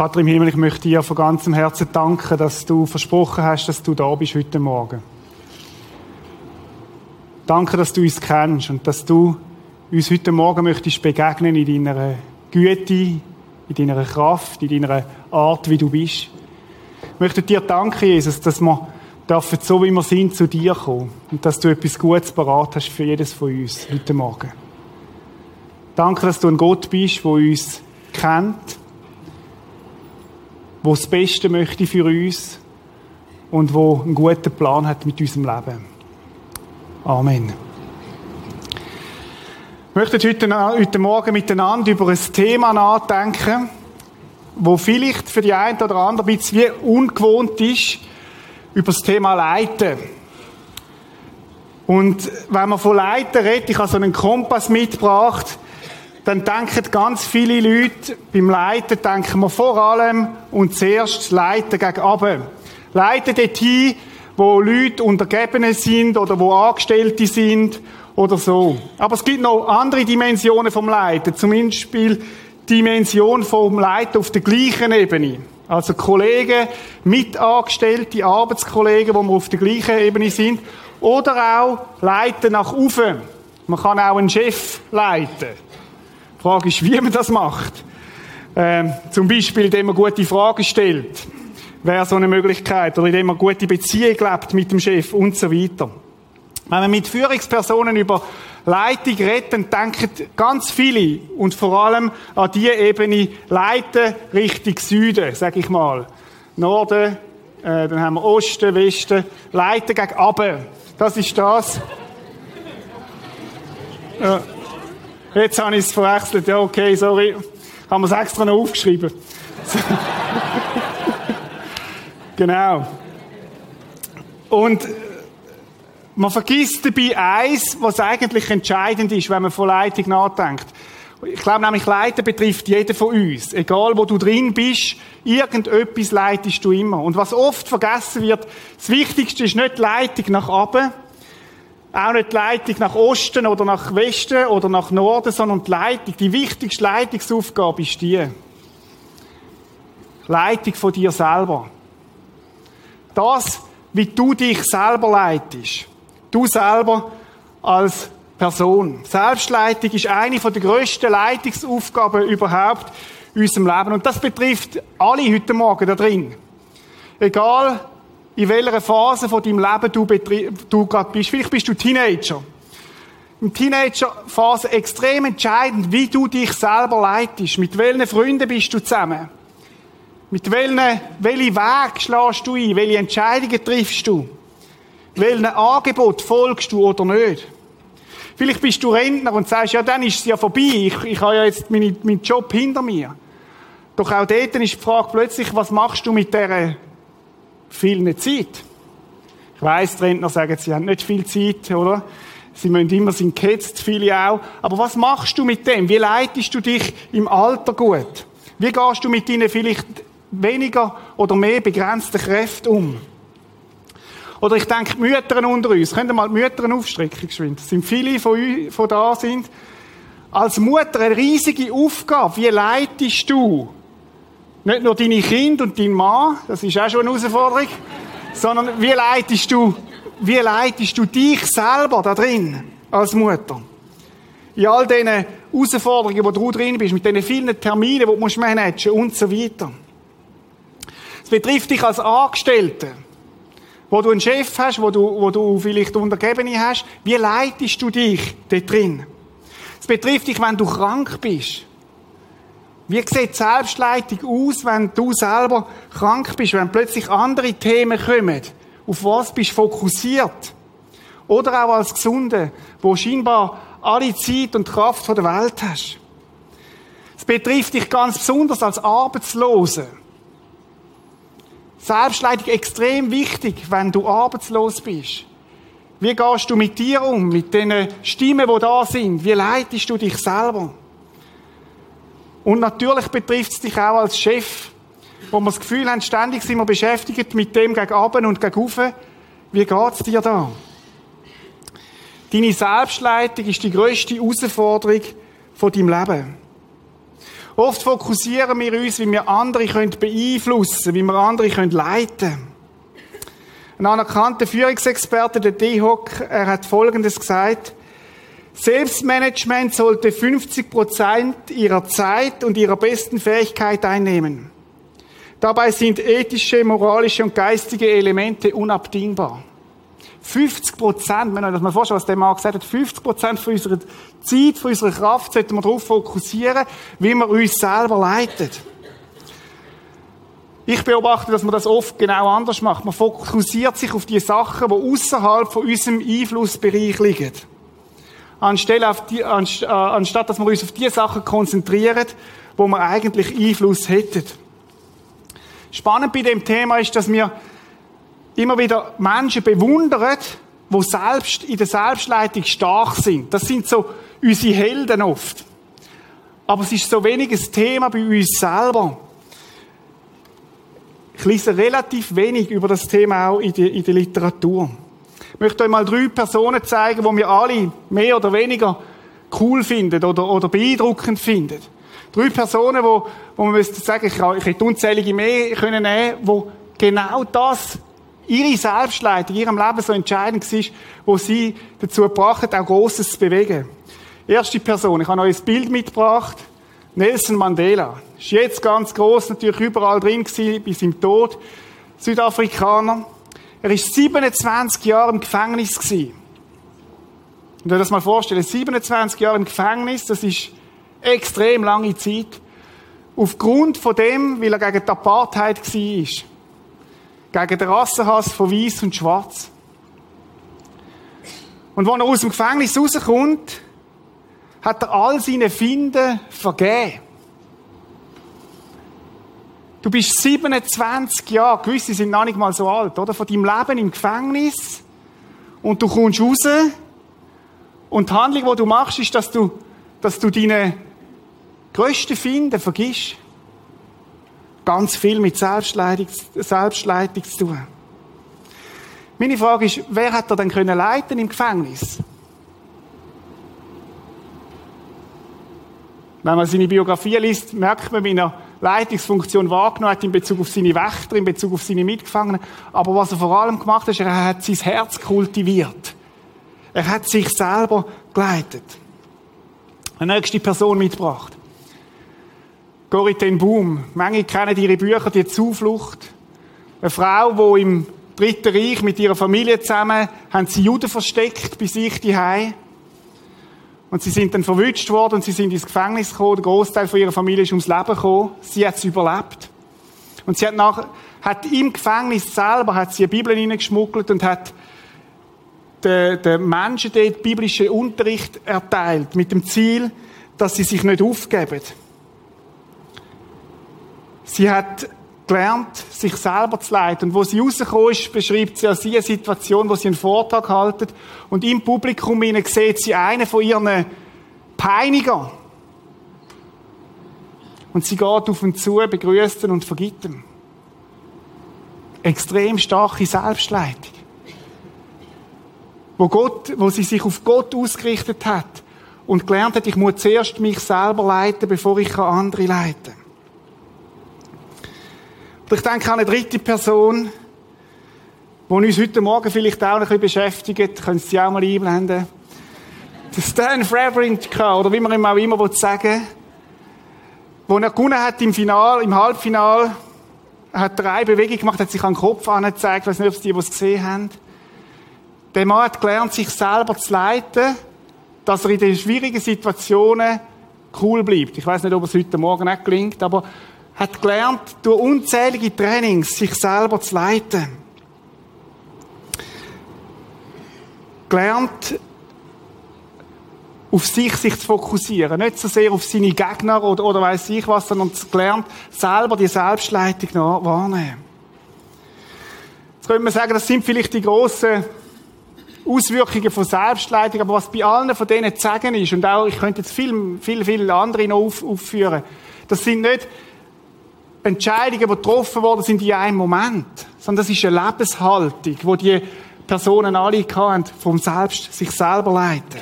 Vater im Himmel, ich möchte dir von ganzem Herzen danken, dass du versprochen hast, dass du da bist heute Morgen. Danke, dass du uns kennst und dass du uns heute Morgen möchtest begegnen in deiner Güte, in deiner Kraft, in deiner Art, wie du bist. Ich möchte dir danken, Jesus, dass wir dürfen, so wie wir sind, zu dir kommen und dass du etwas Gutes parat hast für jedes von uns heute Morgen. Danke, dass du ein Gott bist, der uns kennt, der das Beste möchte für uns und wo einen guten Plan hat mit unserem Leben. Amen. Wir möchten heute, heute Morgen miteinander über ein Thema nachdenken, wo vielleicht für die einen oder anderen ein bisschen wie ungewohnt ist, über das Thema Leiten. Und wenn man von Leiten redet, ich habe so einen Kompass mitgebracht, dann denken ganz viele Leute, beim Leiten denken wir vor allem und zuerst Leiten gegen oben. Leiten dorthin, wo Leute Untergebene sind oder wo Angestellte sind oder so. Aber es gibt noch andere Dimensionen vom Leiten, zum Beispiel Dimension vom Leiten auf der gleichen Ebene. Also Kollegen, Mitangestellte, Arbeitskollegen, wo wir auf der gleichen Ebene sind. Oder auch Leiten nach oben. Man kann auch einen Chef leiten. Die Frage ist, wie man das macht. Ähm, zum Beispiel, indem man gute Fragen stellt. Wäre so eine Möglichkeit. Oder indem man gute Beziehungen lebt mit dem Chef und so weiter. Wenn man mit Führungspersonen über Leitung dann denken ganz viele und vor allem an die Ebene Leiten Richtung Süden, sag ich mal. Norden, äh, dann haben wir Osten, Westen, Leiten gegen Aben. Das ist das. Ja. Jetzt habe ich es verwechselt. Ja, okay, sorry. Haben wir es extra noch aufgeschrieben. genau. Und man vergisst dabei eins, was eigentlich entscheidend ist, wenn man von Leitung nachdenkt. Ich glaube nämlich, Leiten betrifft jeden von uns. Egal, wo du drin bist, irgendetwas leitest du immer. Und was oft vergessen wird, das Wichtigste ist nicht die Leitung nach oben, auch nicht die Leitung nach Osten oder nach Westen oder nach Norden, sondern die Leitung. Die wichtigste Leitungsaufgabe ist die. Leitung von dir selber. Das, wie du dich selber leitest. Du selber als Person. Selbstleitung ist eine der grössten Leitungsaufgaben überhaupt in unserem Leben. Und das betrifft alle heute Morgen da drin. Egal, in welcher Phase von deinem Leben du, du gerade bist. Vielleicht bist du Teenager. In Teenagerphase extrem entscheidend, wie du dich selber leitest. Mit welchen Freunden bist du zusammen? Mit welchen, welchen Weg schlägst du ein? Welche Entscheidungen triffst du? Welchen Angebot folgst du oder nicht? Vielleicht bist du Rentner und sagst, ja, dann ist es ja vorbei. Ich, ich habe ja jetzt meinen, meinen Job hinter mir. Doch auch dort ist die Frage plötzlich, was machst du mit dieser vielen Zeit. Ich weiss, die Rentner sagen, sie haben nicht viel Zeit, oder? Sie müssen immer, sind gehetzt, viele auch. Aber was machst du mit dem? Wie leitest du dich im Alter gut? Wie gehst du mit deinen vielleicht weniger oder mehr begrenzten Kräften um? Oder ich denke, die Mütter unter uns, könnt ihr mal die Mütter aufstrecken, geschwind. Es sind viele von euch, von da sind. Als Mutter eine riesige Aufgabe. Wie leitest du nicht nur deine Kinder und dein Mann, das ist auch schon eine Herausforderung, sondern wie leitest du, wie leitest du dich selber da drin als Mutter? In all diesen Herausforderungen, wo du drin bist, mit diesen vielen Terminen, die du musst managen und so weiter. Es betrifft dich als Angestellte, wo du einen Chef hast, wo du, wo du vielleicht Untergebene hast. Wie leitest du dich da drin? Es betrifft dich, wenn du krank bist. Wie sieht Selbstleitung aus, wenn du selber krank bist, wenn plötzlich andere Themen kommen? Auf was bist du fokussiert? Oder auch als Gesunde, wo scheinbar alle Zeit und Kraft der Welt hast. Es betrifft dich ganz besonders als Arbeitslose. Selbstleitung extrem wichtig, wenn du arbeitslos bist. Wie gehst du mit dir um, mit den Stimmen, die da sind? Wie leitest du dich selber? Und natürlich betrifft es dich auch als Chef, wo wir das Gefühl haben, ständig sind wir beschäftigt mit dem gegen Aben und gegen Ufe. Wie geht's dir da? Deine Selbstleitung ist die grösste Herausforderung von deinem Leben. Oft fokussieren wir uns, wie wir andere können beeinflussen, wie wir andere können leiten. Ein anerkannter Führungsexperte, der D-Hock, er hat Folgendes gesagt. Selbstmanagement sollte 50 Prozent ihrer Zeit und ihrer besten Fähigkeit einnehmen. Dabei sind ethische, moralische und geistige Elemente unabdingbar. 50 Prozent, wenn ihr das mal vorstellt, was der Mann gesagt hat, 50 Prozent von unserer Zeit, von unserer Kraft sollten wir darauf fokussieren, wie wir uns selber leiten. Ich beobachte, dass man das oft genau anders macht. Man fokussiert sich auf die Sachen, die außerhalb von unserem Einflussbereich liegen. Anstelle auf die, äh, anstatt dass wir uns auf die Sachen konzentrieren, wo wir eigentlich Einfluss hätten. Spannend bei dem Thema ist, dass wir immer wieder Menschen bewundern, die selbst in der Selbstleitung stark sind. Das sind so unsere Helden oft. Aber es ist so wenig ein Thema bei uns selber. Ich lese relativ wenig über das Thema auch in der, in der Literatur. Ich möchte euch mal drei Personen zeigen, die wir alle mehr oder weniger cool finden oder, oder beeindruckend finden. Drei Personen, wo, wo man müsste sagen, ich, ich hätte unzählige mehr können nehmen, wo genau das ihre Selbstleitung ihrem Leben so entscheidend war, wo sie dazu gebracht hat, auch Grosses zu bewegen. Erste Person, ich habe euch ein Bild mitgebracht. Nelson Mandela. Ist jetzt ganz groß, natürlich überall drin gewesen, bis im Tod. Südafrikaner. Er ist 27 Jahre im Gefängnis gewesen. Und wenn das mal vorstellen, 27 Jahre im Gefängnis, das ist extrem lange Zeit. Aufgrund von dem, weil er gegen die Apartheid war gegen den Rassenhass von Weiß und Schwarz. Und wenn er aus dem Gefängnis rauskommt, hat er all seine Finden vergeben. Du bist 27 Jahre, gewisse sind noch nicht mal so alt, oder? Von deinem Leben im Gefängnis. Und du kommst raus. Und die Handlung, die du machst, ist, dass du, dass du deine grössten Finden vergisst ganz viel mit Selbstleitung, Selbstleitung zu tun. Meine Frage ist, wer hat er denn können leiten im Gefängnis? Wenn man seine Biografie liest, merkt man, wie er Leitungsfunktion wahrgenommen hat in Bezug auf seine Wächter, in Bezug auf seine Mitgefangenen. Aber was er vor allem gemacht hat, er hat sein Herz kultiviert. Er hat sich selber geleitet. Eine nächste Person mitgebracht. Corrie ten Boom. Manche kennen ihre Bücher, die Zuflucht. Eine Frau, die im Dritten Reich mit ihrer Familie zusammen, haben sie Juden versteckt bei sich die Und sie sind dann verwünscht worden und sie sind ins Gefängnis gekommen. Der Großteil von ihrer Familie ist ums Leben gekommen. Sie hat es überlebt. Und sie hat nach, hat im Gefängnis selber, hat sie eine Bibel hineingeschmuggelt und hat den, den Menschen dort biblischen Unterricht erteilt. Mit dem Ziel, dass sie sich nicht aufgeben. Sie hat gelernt, sich selber zu leiten. Und wo sie rausgekommen ist, beschreibt sie an sie eine Situation, wo sie einen Vortrag haltet und im Publikum hinein sieht sie einen von ihren Peinigern. Und sie geht auf ihn zu, begrüßt ihn und vergibt ihm. Extrem starke Selbstleitung. Wo, Gott, wo sie sich auf Gott ausgerichtet hat und gelernt hat, ich muss zuerst mich selber leiten, bevor ich andere leiten kann. Und ich denke an eine dritte Person, die uns heute Morgen vielleicht auch ein bisschen beschäftigt. Können Sie auch mal einblenden? Der Stan Wawrinka, oder wie man ihm auch immer sagen will, wo er gewonnen hat im Final, im Halbfinal, hat drei Bewegungen gemacht, hat sich an den Kopf angezeigt, weiß nicht, ob Sie die, die es gesehen haben. Der Mann hat gelernt, sich selber zu leiten, dass er in den schwierigen Situationen cool bleibt. Ich weiß nicht, ob es heute Morgen nicht gelingt, aber hat gelernt, durch unzählige Trainings sich selber zu leiten. Gelernt, auf sich, sich zu fokussieren. Nicht so sehr auf seine Gegner oder, oder weiss ich was, sondern gelernt, selber die Selbstleitung wahrnehmen. Jetzt könnte man sagen, das sind vielleicht die grossen Auswirkungen von Selbstleitung, aber was bei allen von denen zu sagen ist, und auch, ich könnte jetzt viel, viel, viel andere noch auf, aufführen, das sind nicht Entscheidungen, die getroffen worden sind in einem Moment, sondern das ist eine Lebenshaltung, wo die Personen alle hatten, vom Selbst sich selber leiten.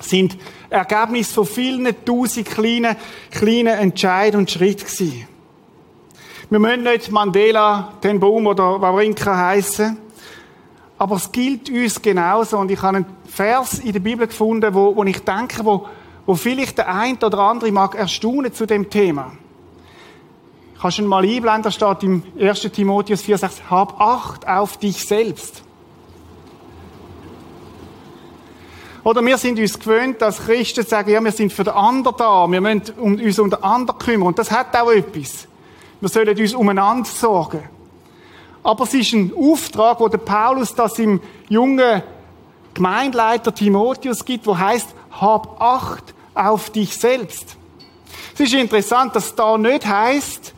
sind Ergebnis von vielen tausend kleinen, kleinen Entscheidungen und Schritten gewesen. Wir müssen nicht Mandela, den Baum oder Wawrinka heißen. Aber es gilt uns genauso. Und ich habe einen Vers in der Bibel gefunden, wo, wo ich denke, wo, wo vielleicht der ein oder andere mag erstaunen zu dem Thema. Kannst du ihn mal einblenden? Da steht im 1. Timotheus 4,6, hab Acht auf dich selbst. Oder wir sind uns gewöhnt, dass Christen sagen, ja, wir sind für den anderen da, wir müssen uns um den anderen kümmern. Und das hat auch etwas. Wir sollen uns umeinander sorgen. Aber es ist ein Auftrag, wo der Paulus das im jungen Gemeindeleiter Timotheus gibt, wo heißt, hab Acht auf dich selbst. Es ist interessant, dass da nicht heißt,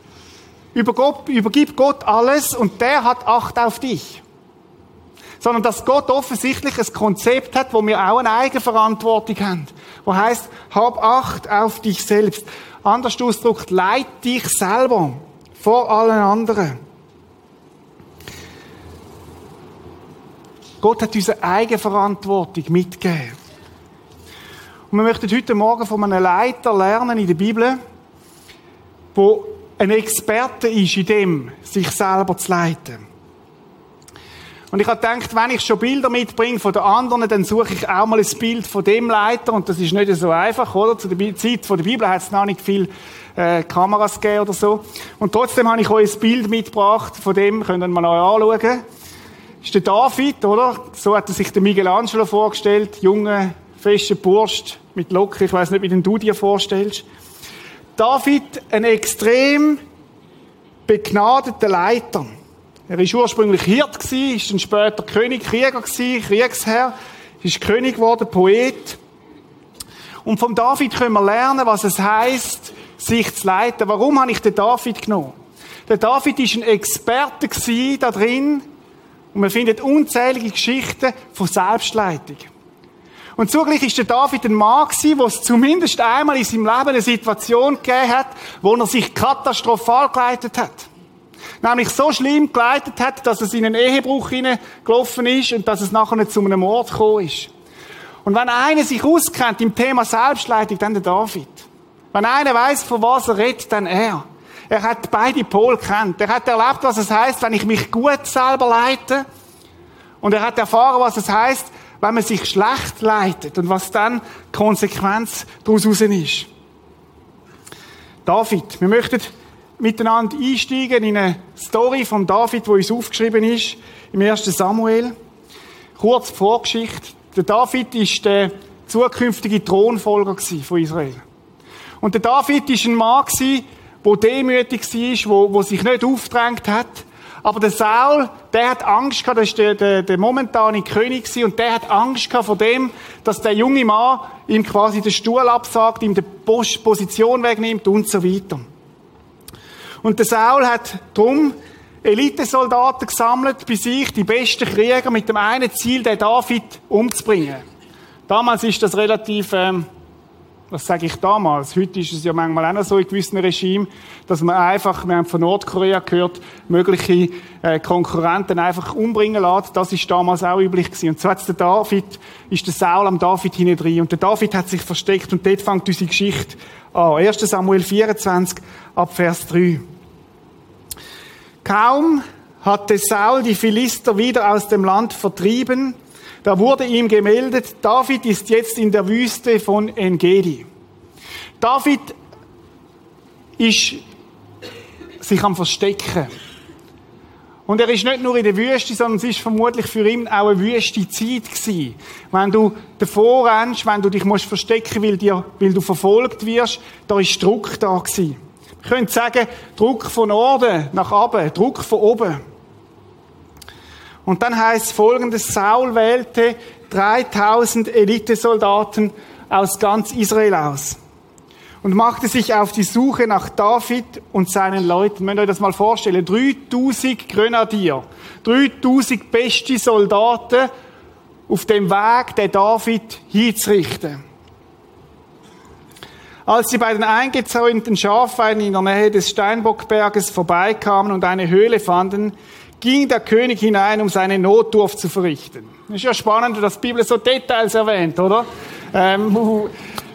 übergib Gott alles und der hat Acht auf dich. Sondern dass Gott offensichtlich ein Konzept hat, wo wir auch eine Eigenverantwortung haben. Wo heißt, hab Acht auf dich selbst. Anders ausgedrückt, leid dich selber vor allen anderen. Gott hat unsere Eigenverantwortung mitgegeben. Und wir möchten heute Morgen von einem Leiter lernen in der Bibel, wo ein Experte ist in dem, sich selber zu leiten. Und ich habe gedacht, wenn ich schon Bilder mitbringe von den anderen, dann suche ich auch mal ein Bild von dem Leiter. Und das ist nicht so einfach, oder? Zu der Zeit der Bibel hat es noch nicht viel äh, Kameras gegeben oder so. Und trotzdem habe ich euch ein Bild mitgebracht, von dem könnt ihr mal euch anschauen. Ist der David, oder? So hat er sich der Michelangelo vorgestellt. Junge, feste Burst mit Locken. Ich weiß nicht, wie du dir vorstellst. David, ein extrem begnadeter Leiter. Er war ursprünglich Hirt ist dann später König, Krieger Kriegsherr, ist König geworden, Poet. Und vom David können wir lernen, was es heißt, sich zu leiten. Warum habe ich den David genommen? Der David ist ein Experte da drin und man findet unzählige Geschichten von Selbstleitung. Und zugleich ist der David ein Mann gewesen, wo es zumindest einmal in seinem Leben eine Situation gegeben hat, wo er sich katastrophal geleitet hat. Nämlich so schlimm geleitet hat, dass es in einen Ehebruch hineingelaufen ist und dass es nachher nicht zu einem Mord gekommen ist. Und wenn einer sich auskennt im Thema Selbstleitung, dann der David. Wenn einer weiß, von was er redet, dann er. Er hat beide Pole kennt. Er hat erlebt, was es heißt, wenn ich mich gut selber leite. Und er hat erfahren, was es heißt, wenn man sich schlecht leitet und was dann die Konsequenz daraus ist. David, wir möchten miteinander einsteigen in eine Story von David, wo uns aufgeschrieben ist, im 1. Samuel. Kurz Vorgeschichte. Der David ist der zukünftige Thronfolger von Israel. Und der David ist ein Mann der demütig war, der, sich nicht aufgedrängt hat. Aber der Saul, der hat Angst gehabt, das ist der, der, momentane König und der hat Angst gehabt vor dem, dass der junge Mann ihm quasi den Stuhl absagt, ihm die Position wegnimmt und so weiter. Und der Saul hat drum Elitesoldaten gesammelt bei sich, die besten Krieger, mit dem einen Ziel, den David umzubringen. Damals ist das relativ, ähm, was sage ich damals? Heute ist es ja manchmal auch noch so in gewissen Regimen, dass man einfach, wir haben von Nordkorea gehört, mögliche äh, Konkurrenten einfach umbringen lässt. Das ist damals auch üblich gewesen. Und so hat der David, ist der Saul am David hinein Und der David hat sich versteckt und dort fängt unsere Geschichte an. 1. Samuel 24 ab Vers 3. Kaum hatte Saul die Philister wieder aus dem Land vertrieben, da wurde ihm gemeldet, David ist jetzt in der Wüste von Engedi. David ist sich am Verstecken. Und er ist nicht nur in der Wüste, sondern es ist vermutlich für ihn auch eine wüste Zeit gewesen. Wenn du davor rennst, wenn du dich musst verstecken, weil, weil du verfolgt wirst, da ist Druck da gewesen. Ich könnte sagen, Druck von Norden nach oben, Druck von oben. Und dann heißt folgendes, Saul wählte 3000 Elitesoldaten aus ganz Israel aus und machte sich auf die Suche nach David und seinen Leuten. Wenn ihr euch das mal vorstellen, 3000 Grenadier, 3000 beste Soldaten auf dem Weg, den David hinzurichten. Als sie bei den eingezäunten Schafweiden in der Nähe des Steinbockberges vorbeikamen und eine Höhle fanden, ging der König hinein, um seine Notdurft zu verrichten. Ist ja spannend, dass die Bibel so Details erwähnt, oder? Ähm,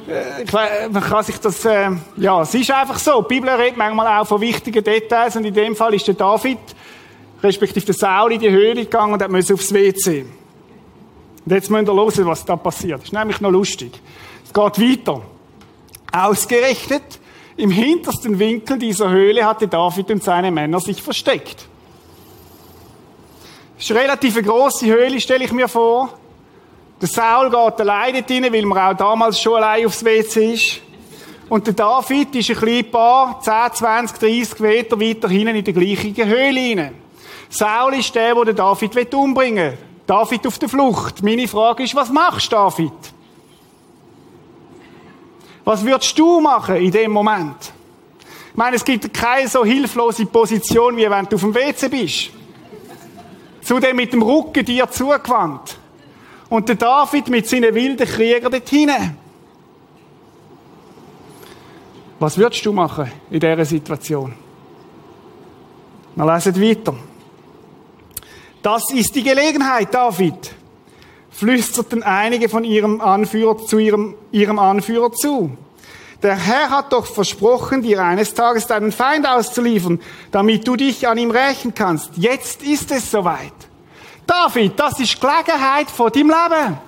äh, man kann sich das, äh, ja, es ist einfach so. Die Bibel redet manchmal auch von wichtigen Details und in dem Fall ist der David, respektive der Saul in die Höhle gegangen und hat müssen aufs WC. Und jetzt müsst ihr hören, was da passiert. Ist nämlich noch lustig. Es geht weiter. Ausgerechnet im hintersten Winkel dieser Höhle hatte David und seine Männer sich versteckt. Das ist eine relativ grosse Höhle, stelle ich mir vor. Der Saul geht alleine rein, weil man auch damals schon allein aufs WC ist. Und der David ist ein paar 10, 20, 30 Meter weiter hinten in der gleichen Höhle rein. Saul ist der, der David umbringen will. David auf der Flucht. Meine Frage ist, was machst du, David? Was würdest du machen in dem Moment? Ich meine, es gibt keine so hilflose Position, wie wenn du auf dem WC bist. Zudem mit dem Rücken dir zugewandt. Und der David mit seinen wilden Kriegern dort hinein. Was würdest du machen in dieser Situation? Wir lesen weiter. Das ist die Gelegenheit, David, flüsterten einige von ihrem Anführer zu ihrem, ihrem Anführer zu. Der Herr hat doch versprochen, dir eines Tages deinen Feind auszuliefern, damit du dich an ihm rächen kannst. Jetzt ist es soweit. David, das ist Gelegenheit von deinem Leben.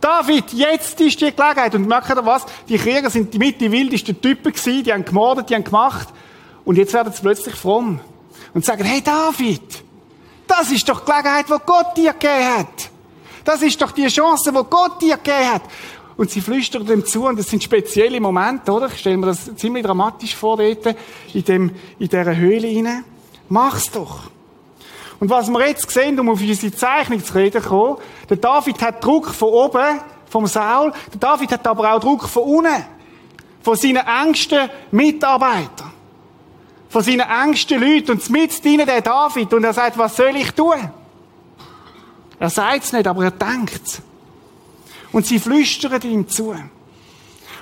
David, jetzt ist die Gelegenheit. Und merkt ihr was? Die Krieger sind mit die wildesten Typen gewesen, die haben gemordet, die haben gemacht. Und jetzt werden sie plötzlich fromm. Und sagen, hey David, das ist doch die Gelegenheit, die Gott dir gegeben hat. Das ist doch die Chance, die Gott dir gegeben hat. Und sie flüstern dem zu, und das sind spezielle Momente, oder? Ich stelle mir das ziemlich dramatisch vor, dort, in, dem, in dieser Höhle hinein. Mach's doch. Und was wir jetzt sehen, um auf unsere Zeichnung zu reden kommen, der David hat Druck von oben, vom Saul, der David hat aber auch Druck von unten, von seinen engsten Mitarbeitern, von seinen engsten Leuten, und mit ihnen der David, und er sagt, was soll ich tun? Er sagt es nicht, aber er denkt Und sie flüstern ihm zu.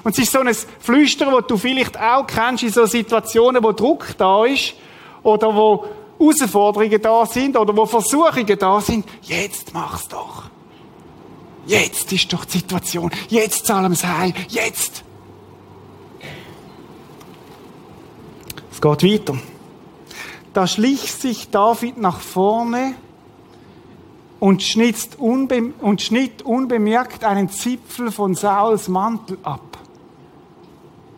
Und es ist so ein Flüstern, das du vielleicht auch kennst in so Situationen, wo Druck da ist, oder wo Herausforderungen da sind oder wo Versuchungen da sind, jetzt mach's doch. Jetzt ist doch die Situation. Jetzt zahlen wir heim. Jetzt. Es geht weiter. Da schlich sich David nach vorne und, schnitt, unbe und schnitt unbemerkt einen Zipfel von Sauls Mantel ab.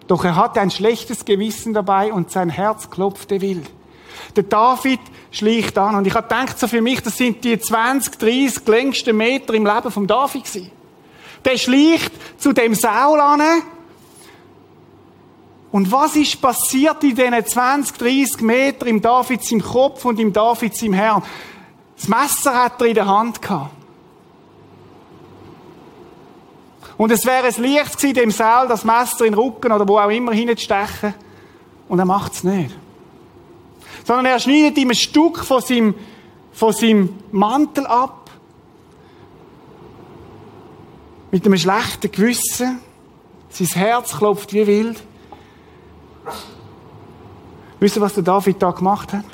Doch er hatte ein schlechtes Gewissen dabei und sein Herz klopfte wild. Der David schleicht an. Und ich habe gedacht, so für mich, das sind die 20, 30 längsten Meter im Leben vom David gewesen. Der schleicht zu dem Saul an. Und was ist passiert in diesen 20, 30 Metern im David im Kopf und im David im Herrn? Das Messer hat er in der Hand gehabt. Und es wäre es leicht gewesen, dem Saul das Messer in den Rücken oder wo auch immer hineinzustechen. Und er macht es nicht sondern er schneidet ihm ein Stück von seinem, von seinem Mantel ab. Mit einem schlechten Gewissen. Sein Herz klopft wie wild. Wisst ihr, was der David da gemacht hat?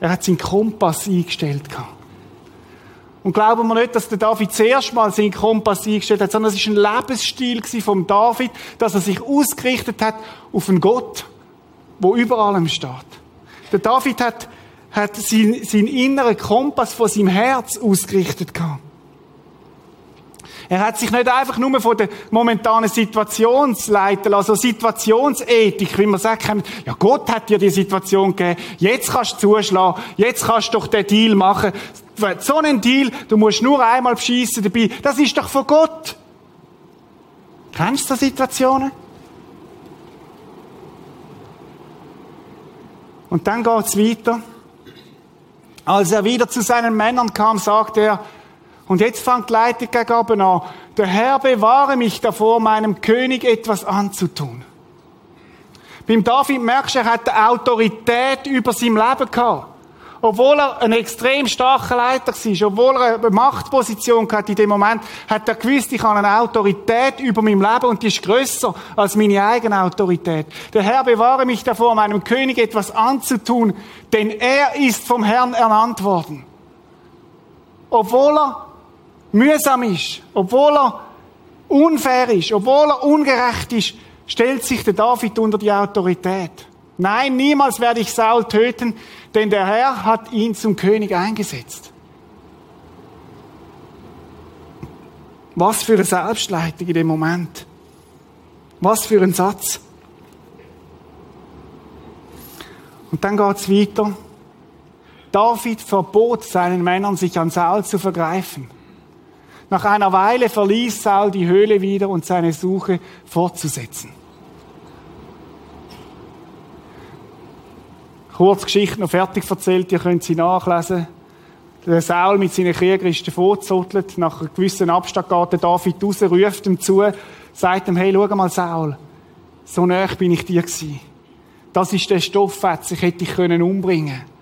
Er hat seinen Kompass eingestellt. Und glauben wir nicht, dass der David zuerst mal seinen Kompass eingestellt hat, sondern es war ein Lebensstil vom David, dass er sich ausgerichtet hat auf einen Gott, wo über allem steht. Der David hat, hat seinen, seinen inneren Kompass von seinem Herz ausgerichtet gehabt. Er hat sich nicht einfach nur von der momentanen Situation leiten also Situationsethik, wie man sagt, ja Gott hat dir die Situation gegeben, jetzt kannst du zuschlagen, jetzt kannst du doch den Deal machen. So einen Deal, du musst nur einmal beschissen dabei, das ist doch von Gott. Kennst du so Situationen? Und dann geht's weiter. Als er wieder zu seinen Männern kam, sagte er, und jetzt fängt die Leitung gegen an, der Herr bewahre mich davor, meinem König etwas anzutun. Beim David merkst du, er hat Autorität über sein Leben gehabt obwohl er ein extrem starker Leiter war, obwohl er eine Machtposition hatte in dem Moment, hat er gewusst, ich habe eine Autorität über mein Leben und die ist grösser als meine eigene Autorität. Der Herr bewahre mich davor, meinem König etwas anzutun, denn er ist vom Herrn ernannt worden. Obwohl er mühsam ist, obwohl er unfair ist, obwohl er ungerecht ist, stellt sich der David unter die Autorität. Nein, niemals werde ich Saul töten, denn der Herr hat ihn zum König eingesetzt. Was für eine Selbstleitung in dem Moment. Was für ein Satz. Und dann geht's weiter. David verbot seinen Männern, sich an Saul zu vergreifen. Nach einer Weile verließ Saul die Höhle wieder und seine Suche fortzusetzen. Kurz Geschichte noch fertig erzählt, ihr könnt sie nachlesen. Der Saul mit seinen Kriegern ist davongezottelt. Nach einem gewissen Abstand geht der David raus, ruft ihm zu, sagt ihm, hey, schau mal, Saul, so nah bin ich dir gewesen. Das ist der Stofffetz, ich hätte dich können umbringen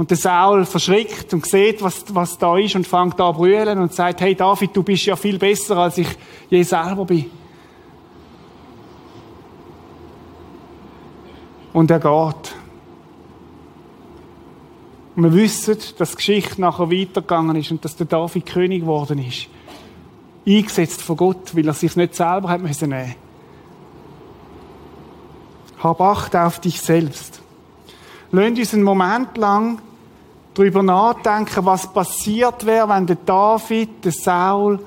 Und der Saul verschrickt und sieht, was, was da ist und fängt an zu brüllen und sagt, hey David, du bist ja viel besser, als ich je selber bin. Und er geht. Und wir wissen, dass die Geschichte nachher weitergegangen ist und dass der David König geworden ist. Eingesetzt von Gott, weil er sich nicht selber hat müssen nehmen. Hab Acht auf dich selbst. Lasst uns einen Moment lang darüber nachdenken, was passiert wäre, wenn der David den Saul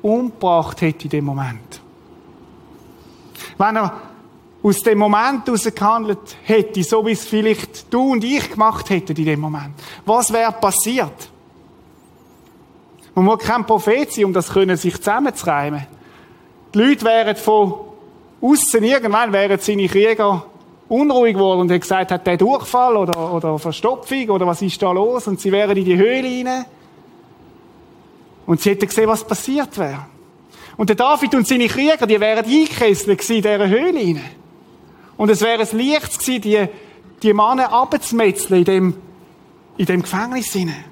umgebracht hätte in dem Moment. Wenn er aus dem Moment heraus gehandelt hätte, so wie es vielleicht du und ich gemacht hätten in dem Moment. Was wäre passiert? Man muss kein Prophet sein, um das können, sich zusammenzureimen. Die Leute wären von außen irgendwann wären seine Krieger unruhig geworden und hätten gesagt, hat der Durchfall oder, oder Verstopfung oder was ist da los? Und sie wären in die Höhle hinein. Und sie hätten gesehen, was passiert wäre. Und der David und seine Krieger, die wären eingekesselt in dieser Höhle hinein. Und es wäre ein Licht gewesen, die, die Männer abzumetzeln in dem, in dem Gefängnis hinein.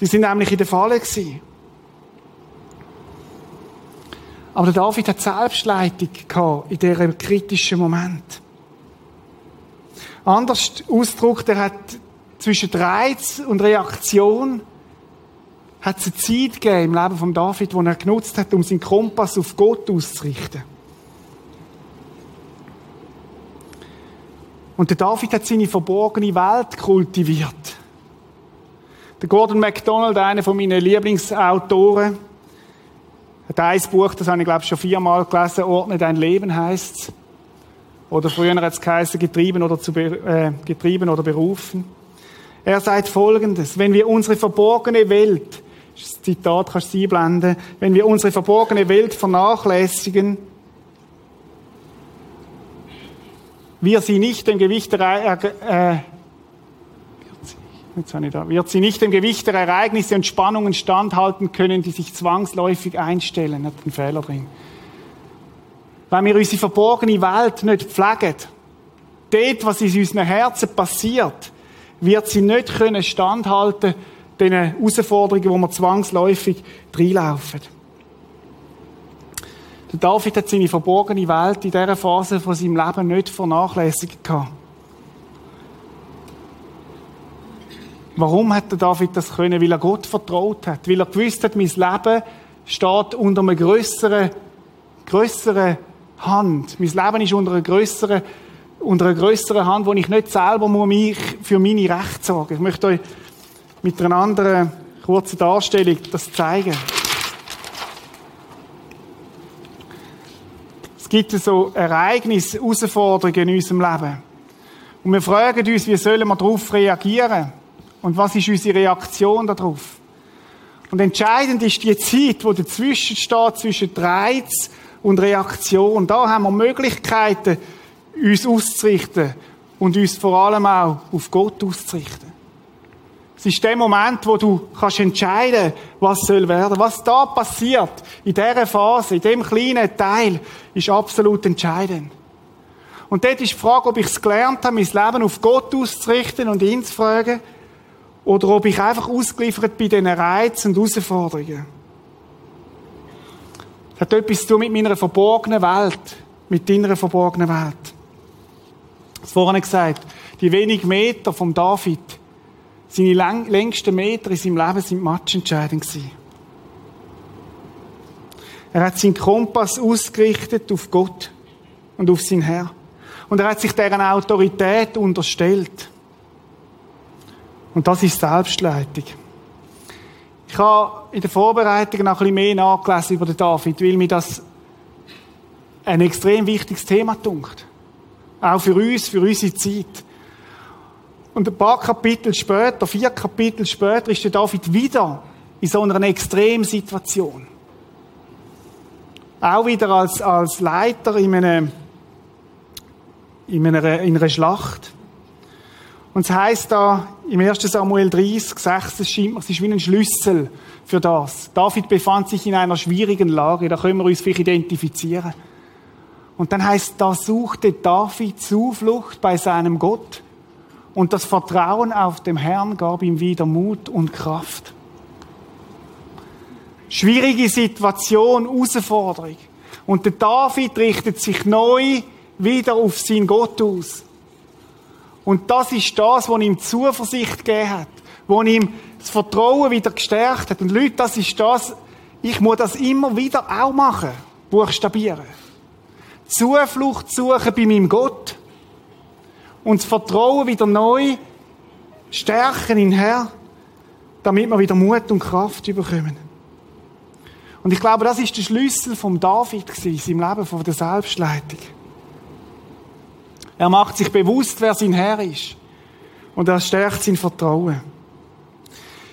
Die sind nämlich in der Falle gewesen. Aber der David hat Selbstleitung gehabt in diesem kritischen Moment. Anders Ausdruck, der hat zwischen Reiz und Reaktion hat es eine Zeit gegeben im Leben von David, wo er genutzt hat, um seinen Kompass auf Gott auszurichten. Und der David hat seine verborgene Welt kultiviert. Der Gordon MacDonald, einer von meinen Lieblingsautoren, hat ein Buch, das habe ich glaube ich schon viermal gelesen, Ordne dein Leben heißt Oder früher es geheißen, getrieben oder, zu, äh, getrieben oder berufen. Er sagt Folgendes, wenn wir unsere verborgene Welt, das Zitat kannst du einblenden, wenn wir unsere verborgene Welt vernachlässigen, wir sie nicht dem Gewicht der, äh, wird sie nicht dem Gewicht der Ereignisse und Spannungen standhalten können, die sich zwangsläufig einstellen. Hat einen Fehler drin. Wenn wir unsere verborgene Welt nicht pflegen, dort, was in unseren Herzen passiert, wird sie nicht können standhalten den Herausforderungen, wo wir zwangsläufig reinlaufen. Der David hat seine verborgene Welt in dieser Phase von seinem Leben nicht vernachlässigt gehabt. Warum hat der David das können? Weil er Gott vertraut hat. Weil er gewusst hat, mein Leben steht unter einer grösseren, grösseren Hand. Mein Leben ist unter einer grösseren, unter einer grösseren Hand, wo ich nicht selber muss mich für meine Rechte sorgen. Ich möchte euch mit einer anderen kurzen Darstellung das zeigen. Es gibt so Ereignisse, Herausforderungen in unserem Leben. Und wir fragen uns, wie sollen wir darauf reagieren? Und was ist unsere Reaktion darauf? Und entscheidend ist die Zeit, wo dazwischen steht, zwischen Reiz und Reaktion. Da haben wir Möglichkeiten, uns auszurichten und uns vor allem auch auf Gott auszurichten. Es ist der Moment, wo du kannst entscheiden, was soll werden. Was da passiert, in dieser Phase, in dem kleinen Teil, ist absolut entscheidend. Und dort ist die Frage, ob ich es gelernt habe, mein Leben auf Gott auszurichten und ihn zu fragen, oder ob ich einfach ausgeliefert bin diesen Reizen und Herausforderungen. Das hat etwas zu tun mit meiner verborgenen Welt, mit deiner verborgenen Welt. Ich vorhin gesagt, die wenigen Meter vom David, seine längsten Meter in seinem Leben sind matchentscheidend gewesen. Er hat seinen Kompass ausgerichtet auf Gott und auf sein Herr. Und er hat sich deren Autorität unterstellt. Und das ist Selbstleitung. Ich habe in der Vorbereitung noch ein bisschen mehr nachgelesen über den David, weil mir das ein extrem wichtiges Thema dunkt. Auch für uns, für unsere Zeit. Und ein paar Kapitel später, vier Kapitel später, ist der David wieder in so einer Extremsituation. Auch wieder als, als Leiter in einer, in einer, in einer Schlacht. Und es heißt da im 1. Samuel 30, 6, es scheint mir, es ist wie ein Schlüssel für das. David befand sich in einer schwierigen Lage, da können wir uns vielleicht identifizieren. Und dann heißt, da suchte David Zuflucht bei seinem Gott und das Vertrauen auf dem Herrn gab ihm wieder Mut und Kraft. Schwierige Situation, Herausforderung. Und der David richtet sich neu wieder auf seinen Gott aus. Und das ist das, was ihm Zuversicht gegeben hat, was ihm das Vertrauen wieder gestärkt hat. Und Leute, das ist das, ich muss das immer wieder auch machen, buchstabieren. Zuflucht suchen bei meinem Gott und das Vertrauen wieder neu stärken in Herr, damit wir wieder Mut und Kraft bekommen. Und ich glaube, das ist der Schlüssel vom David gewesen, im Leben von der Selbstleitung. Er macht sich bewusst, wer sein Herr ist. Und er stärkt sein Vertrauen.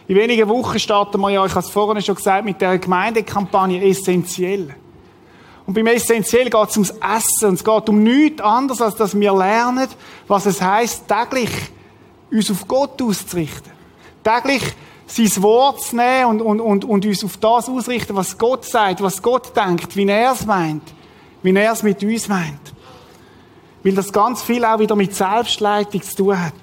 In wenigen Wochen starten wir ja, ich habe es vorhin schon gesagt, mit der Gemeindekampagne essentiell. Und beim Essentiell geht es ums Essen. Und es geht um nichts anderes, als dass wir lernen, was es heißt, täglich uns auf Gott auszurichten. Täglich sein Wort zu nehmen und, und, und, und uns auf das ausrichten, was Gott sagt, was Gott denkt, wie er es meint, wie er es mit uns meint. Weil das ganz viel auch wieder mit Selbstleitung zu tun hat.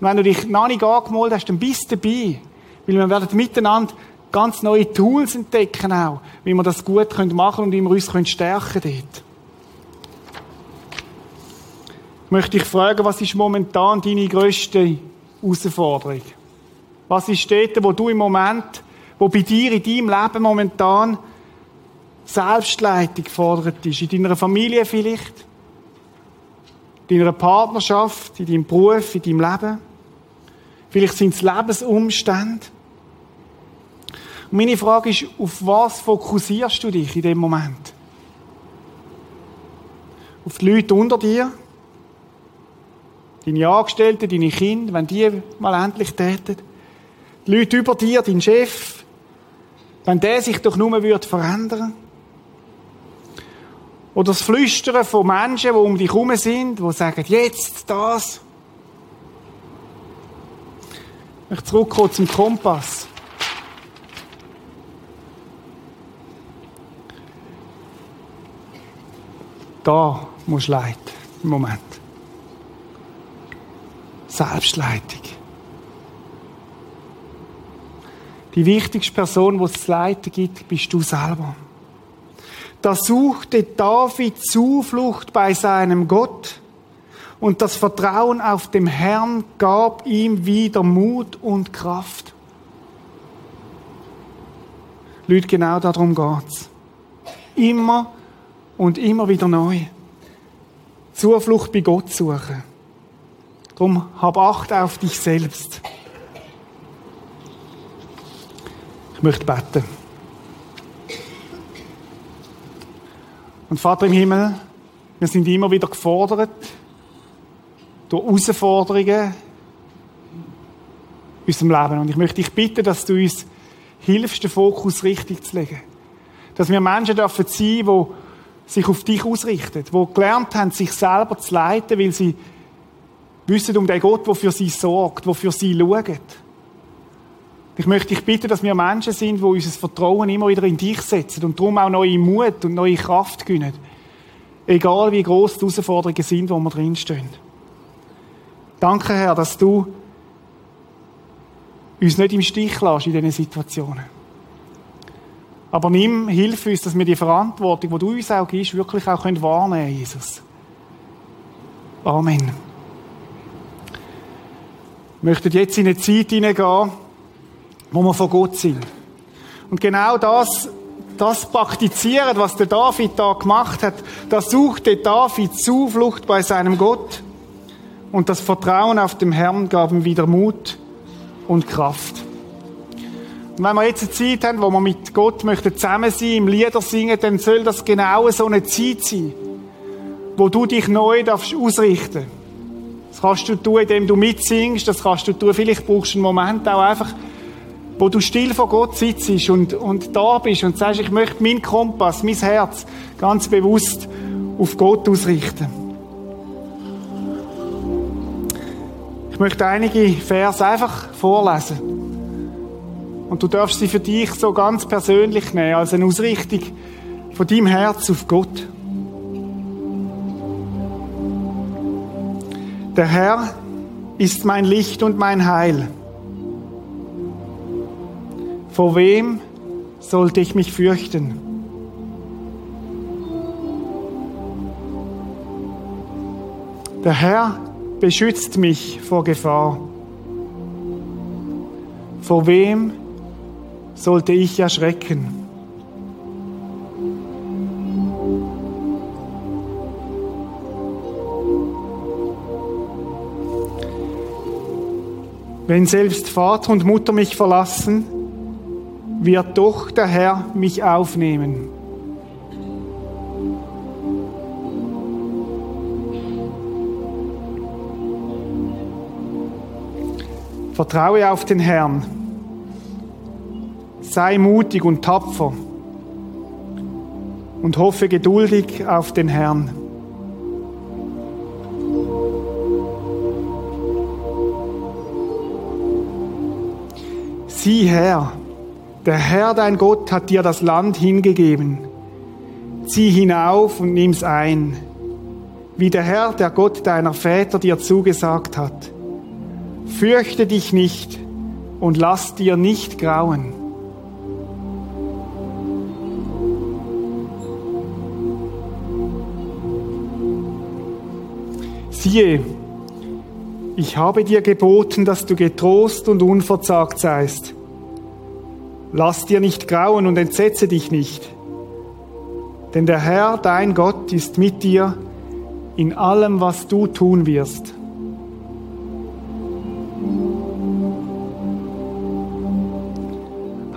Und wenn du dich noch nicht angemeldet hast, dann bist du dabei. Weil wir werden miteinander ganz neue Tools entdecken auch, wie wir das gut machen können und wie wir uns stärken können dort. Ich möchte dich fragen, was ist momentan deine grösste Herausforderung? Was ist dort, wo du im Moment, wo bei dir in deinem Leben momentan Selbstleitung gefordert ist? In deiner Familie vielleicht? In deiner Partnerschaft, in deinem Beruf, in deinem Leben. Vielleicht sind es Lebensumstände. Und meine Frage ist, auf was fokussierst du dich in dem Moment? Auf die Leute unter dir? Deine Angestellten, deine Kinder, wenn die mal endlich täten? Die Leute über dir, dein Chef? Wenn der sich doch nur verändern würde? Oder das Flüstern von Menschen, die um dich herum sind, die sagen, jetzt das. Ich möchte zurückkommen zum Kompass. Da musst du leiten, im Moment. Selbstleitung. Die wichtigste Person, die es zu leiten gibt, bist du selber. Da suchte David Zuflucht bei seinem Gott und das Vertrauen auf dem Herrn gab ihm wieder Mut und Kraft. Leute, genau darum geht's. Immer und immer wieder neu. Zuflucht bei Gott suchen. Darum hab Acht auf dich selbst. Ich möchte beten. Und Vater im Himmel, wir sind immer wieder gefordert durch Herausforderungen in unserem Leben. Und ich möchte dich bitten, dass du uns hilfst, den Fokus richtig zu legen. Dass wir Menschen dürfen sein, die sich auf dich ausrichten, die gelernt haben, sich selber zu leiten, weil sie wissen um den Gott, der für sie sorgt, der für sie schaut. Ich möchte dich bitten, dass wir Menschen sind, die unser Vertrauen immer wieder in dich setzen und darum auch neue Mut und neue Kraft gewinnen. Egal wie groß die Herausforderungen sind, wo wir drinstehen. Danke, Herr, dass du uns nicht im Stich lässt in diesen Situationen. Aber nimm, hilf uns, dass wir die Verantwortung, die du uns auch gibst, wirklich auch wahrnehmen können, Jesus. Amen. Wir möchten jetzt in eine Zeit hineingehen, wo wir von Gott sind. Und genau das das praktizieren, was der David da gemacht hat, da suchte David Zuflucht bei seinem Gott. Und das Vertrauen auf dem Herrn gab ihm wieder Mut und Kraft. Und wenn wir jetzt eine Zeit haben, wo wir mit Gott möchten zusammen sein, im Lieder singen, dann soll das genau so eine Zeit sein, wo du dich neu darfst ausrichten. Das kannst du tun, indem du mitsingst, das kannst du tun. Vielleicht brauchst du einen Moment auch einfach, wo du still vor Gott sitzt und, und da bist und sagst, ich möchte meinen Kompass, mein Herz ganz bewusst auf Gott ausrichten. Ich möchte einige Verse einfach vorlesen. Und du darfst sie für dich so ganz persönlich nehmen, als eine Ausrichtung von deinem Herz auf Gott. Der Herr ist mein Licht und mein Heil. Vor wem sollte ich mich fürchten? Der Herr beschützt mich vor Gefahr. Vor wem sollte ich erschrecken? Wenn selbst Vater und Mutter mich verlassen, wird doch der Herr mich aufnehmen. Vertraue auf den Herrn. Sei mutig und tapfer und hoffe geduldig auf den Herrn. Sieh her, der Herr dein Gott hat dir das Land hingegeben. Zieh hinauf und nimm's ein, wie der Herr, der Gott deiner Väter dir zugesagt hat. Fürchte dich nicht und lass dir nicht grauen. Siehe, ich habe dir geboten, dass du getrost und unverzagt seist. Lass dir nicht grauen und entsetze dich nicht, denn der Herr, dein Gott, ist mit dir in allem, was du tun wirst.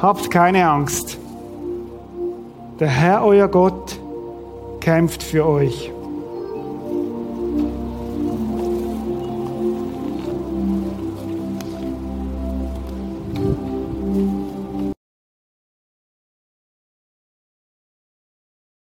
Habt keine Angst. Der Herr, euer Gott, kämpft für euch.